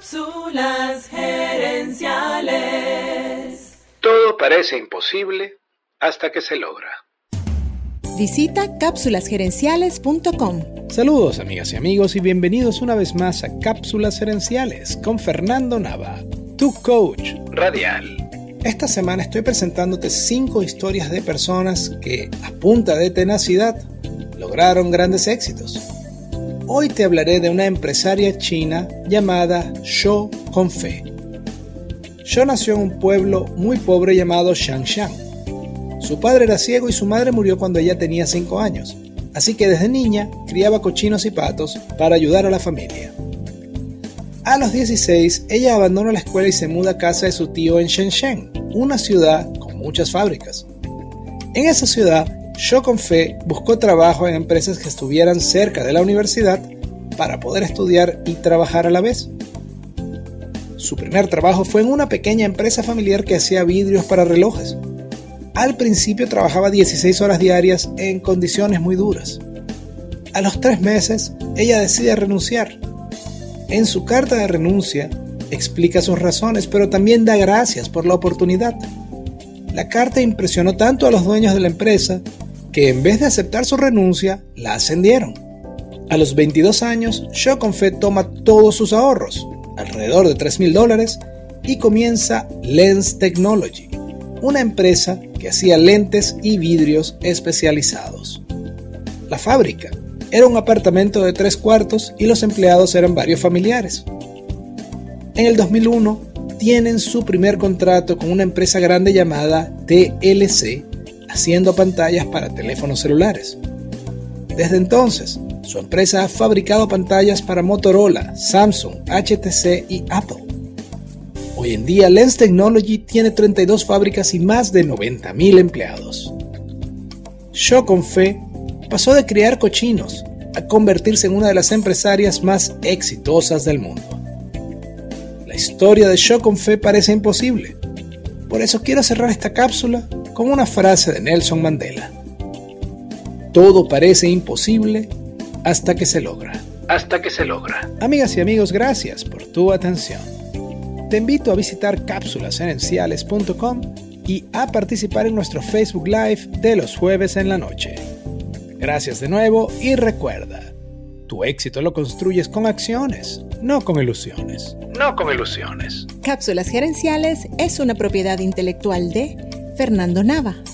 Cápsulas gerenciales. Todo parece imposible hasta que se logra. Visita cápsulasgerenciales.com. Saludos amigas y amigos y bienvenidos una vez más a Cápsulas Gerenciales con Fernando Nava, tu coach radial. Esta semana estoy presentándote 5 historias de personas que, a punta de tenacidad, lograron grandes éxitos. Hoy te hablaré de una empresaria china llamada Shou Confei. Shou nació en un pueblo muy pobre llamado Shangshan. Su padre era ciego y su madre murió cuando ella tenía 5 años, así que desde niña criaba cochinos y patos para ayudar a la familia. A los 16, ella abandona la escuela y se muda a casa de su tío en Shenzhen, una ciudad con muchas fábricas. En esa ciudad, Yo con Fe buscó trabajo en empresas que estuvieran cerca de la universidad para poder estudiar y trabajar a la vez. Su primer trabajo fue en una pequeña empresa familiar que hacía vidrios para relojes. Al principio trabajaba 16 horas diarias en condiciones muy duras. A los tres meses, ella decide renunciar. En su carta de renuncia, explica sus razones, pero también da gracias por la oportunidad. La carta impresionó tanto a los dueños de la empresa que en vez de aceptar su renuncia, la ascendieron. A los 22 años, Fe toma todos sus ahorros, alrededor de 3 mil dólares, y comienza Lens Technology, una empresa que hacía lentes y vidrios especializados. La fábrica era un apartamento de tres cuartos y los empleados eran varios familiares. En el 2001 tienen su primer contrato con una empresa grande llamada TLC haciendo pantallas para teléfonos celulares. Desde entonces, su empresa ha fabricado pantallas para Motorola, Samsung, HTC y Apple. Hoy en día, Lens Technology tiene 32 fábricas y más de 90.000 empleados. Show con Fe pasó de crear cochinos a convertirse en una de las empresarias más exitosas del mundo. La historia de Show con Fe parece imposible. Por eso quiero cerrar esta cápsula con una frase de Nelson Mandela. Todo parece imposible hasta que se logra. Hasta que se logra. Amigas y amigos, gracias por tu atención. Te invito a visitar cápsulasgerenciales.com y a participar en nuestro Facebook Live de los jueves en la noche. Gracias de nuevo y recuerda, tu éxito lo construyes con acciones, no con ilusiones. No con ilusiones. Cápsulas Gerenciales es una propiedad intelectual de Fernando Nava.